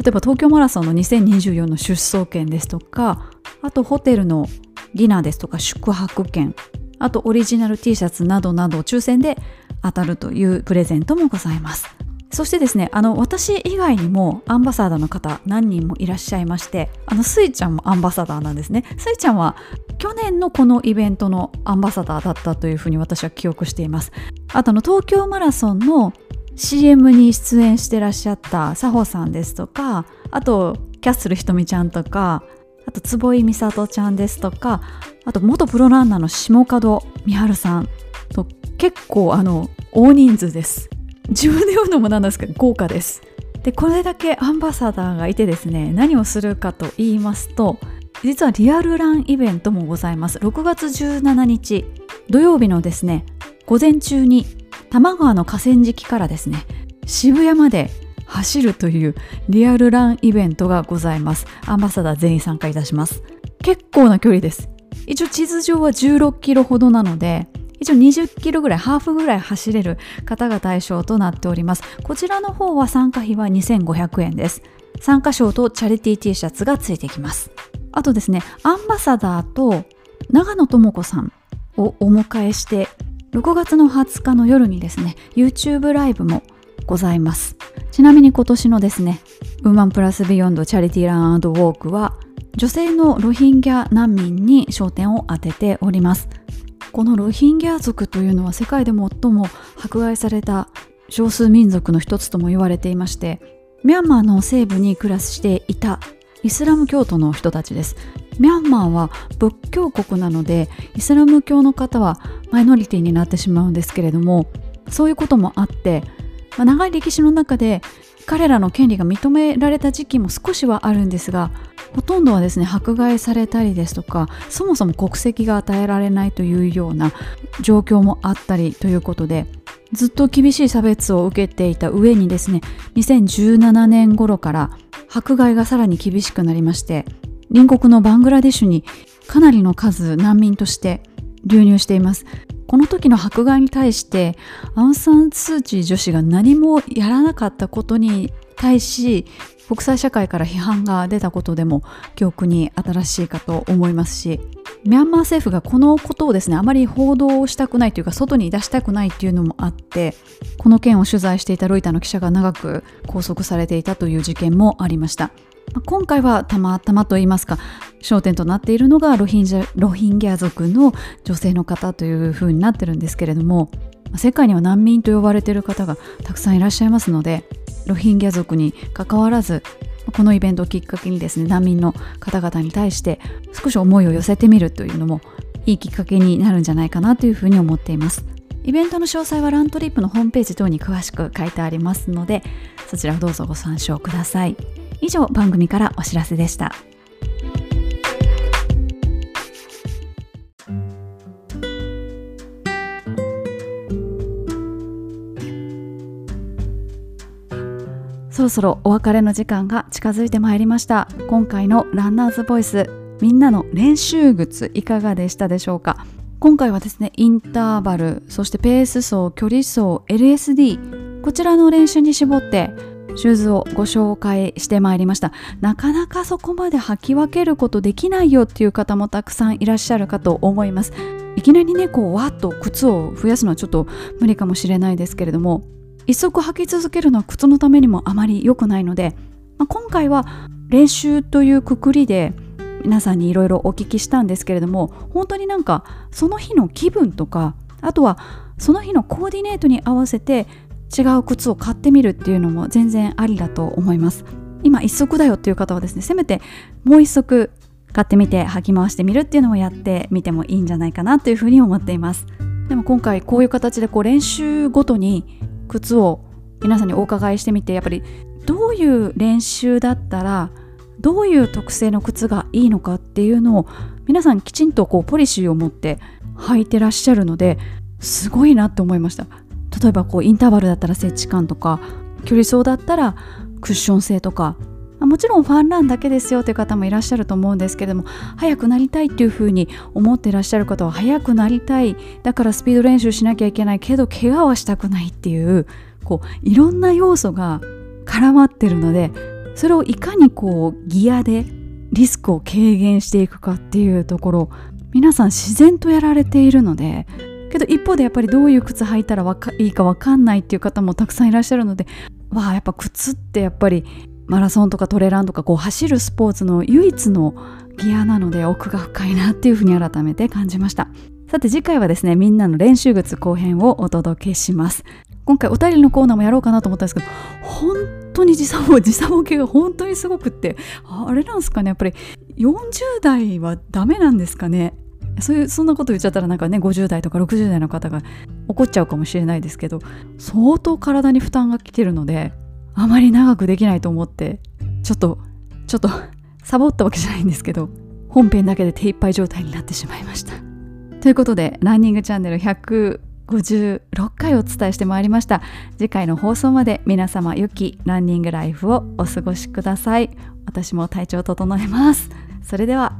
例えば東京マラソンの2024の出走権ですとかあとホテルのディナーですとか宿泊券あとオリジナル T シャツなどなど抽選で当たるというプレゼントもございます。そしてですねあの私以外にもアンバサダーの方何人もいらっしゃいましてあのスイちゃんもアンバサダーなんですね。スイちゃんは去年のこのイベントのアンバサダーだったというふうに私は記憶しています。あとの東京マラソンの CM に出演してらっしゃった佐穂さんですとかあとキャッスルひとみちゃんとかあと坪井美里ちゃんですとかあと元プロランナーの下門美春さんと結構あの大人数です。自分で言うのもなんですけど豪華です。でこれだけアンバサダーがいてですね何をするかと言いますと実はリアルランイベントもございます。6月17日土曜日のですね午前中に多摩川の河川敷からですね渋谷まで走るというリアルランイベントがございます。アンバサダー全員参加いたします。結構な距離です。一応地図上は16キロほどなので一応20キロぐらいハーフぐらい走れる方が対象となっております。こちらの方は参加費は2500円です。参加賞とチャリティー T シャツがついてきます。あとですねアンバサダーと長野智子さんをお迎えして6月の20日の夜にですね YouTube ライブもございます。ちなみに今年のですねウーマンプラスビヨンドチャリティーランウォークは女性のロヒンギャ難民に焦点を当てております。このロヒンギャ族というのは世界で最も迫害された少数民族の一つとも言われていましてミャンマーの西部に暮らしていたイスラム教徒の人たちです。ミャンマーは仏教国なのでイスラム教の方はマイノリティになってしまうんですけれどもそういうこともあって、まあ、長い歴史の中で彼らの権利が認められた時期も少しはあるんですがほとんどはですね迫害されたりですとかそもそも国籍が与えられないというような状況もあったりということでずっと厳しい差別を受けていた上にですね2017年頃から迫害がさらに厳しくなりまして隣国のバングラデシュにかなりの数難民として流入しています。この時の迫害に対してアウン・サン・スー・チー女子が何もやらなかったことに対し国際社会から批判が出たことでも記憶に新しいかと思いますしミャンマー政府がこのことをですねあまり報道したくないというか外に出したくないっていうのもあってこの件を取材していたロイターの記者が長く拘束されていたという事件もありました。今回はたまたまといいますか焦点となっているのがロヒンジャロヒンギャ族の女性の方というふうになってるんですけれども世界には難民と呼ばれている方がたくさんいらっしゃいますのでロヒンギャ族に関わらずこのイベントをきっかけにですね難民の方々に対して少し思いを寄せてみるというのもいいきっかけになるんじゃないかなというふうに思っています。イベントの詳細はラントリップのホームページ等に詳しく書いてありますのでそちらをどうぞご参照ください。以上番組からお知らせでした。そろそろお別れの時間が近づいてまいりました。今回のランナーズボイスみんなの練習靴いかがでしたでしょうか？今回はですねインターバルそしてペース走距離走 LSD こちらの練習に絞ってシューズをご紹介してまいりました。なかなかそこまで履き分けることできないよっていう方もたくさんいらっしゃるかと思います。いきなりねこうわっと靴を増やすのはちょっと無理かもしれないですけれども一足履き続けるのは靴のためにもあまり良くないので、まあ、今回は練習というくくりで皆さんにいろいろお聞きしたんですけれども本当になんかその日の気分とかあとはその日のコーディネートに合わせて違う靴を買ってみるっていうのも全然ありだと思います。今一足だよっていう方はですねせめてもう一足買ってみて履き回してみるっていうのもやってみてもいいんじゃないかなというふうに思っています。でも今回こういう形でこう練習ごとに靴を皆さんにお伺いしてみてやっぱりどういう練習だったらどういう特性の靴がいいのかっていうのを皆さんきちんとこうポリシーを持って履いてらっしゃるのですごいなって思いました。例えばこうインターバルだったら接地感とか距離走だったらクッション性とかもちろんファンランだけですよという方もいらっしゃると思うんですけども速くなりたいっていうふうに思ってらっしゃる方は速くなりたい。だからスピード練習しなきゃいけないけど怪我はしたくないっていうこういろんな要素が絡まってるのでそれをいかにこうギアでリスクを軽減していくかっていうところ皆さん自然とやられているのでけど一方でやっぱりどういう靴履いたらいいか分かんないっていう方もたくさんいらっしゃるのでわあやっぱ靴ってやっぱりマラソンとかトレランとかこう走るスポーツの唯一のギアなので奥が深いなっていうふうに改めて感じました。さて次回はですねみんなの練習靴後編をお届けします。今回お便りのコーナーもやろうかなと思ったんですけど本当に時差ボ <laughs> 時差ボ系が本当にすごくってあれなんですかねやっぱり40代はダメなんですかね。そういうそんなこと言っちゃったらなんかね50代とか60代の方が怒っちゃうかもしれないですけど相当体に負担がきてるのであまり長くできないと思ってちょっとちょっと <laughs> サボったわけじゃないんですけど本編だけで手一杯状態になってしまいました。ということでランニングチャンネル156回お伝えしてまいりました。次回の放送まで皆様良きランニングライフをお過ごしください。私も体調整えます。それでは。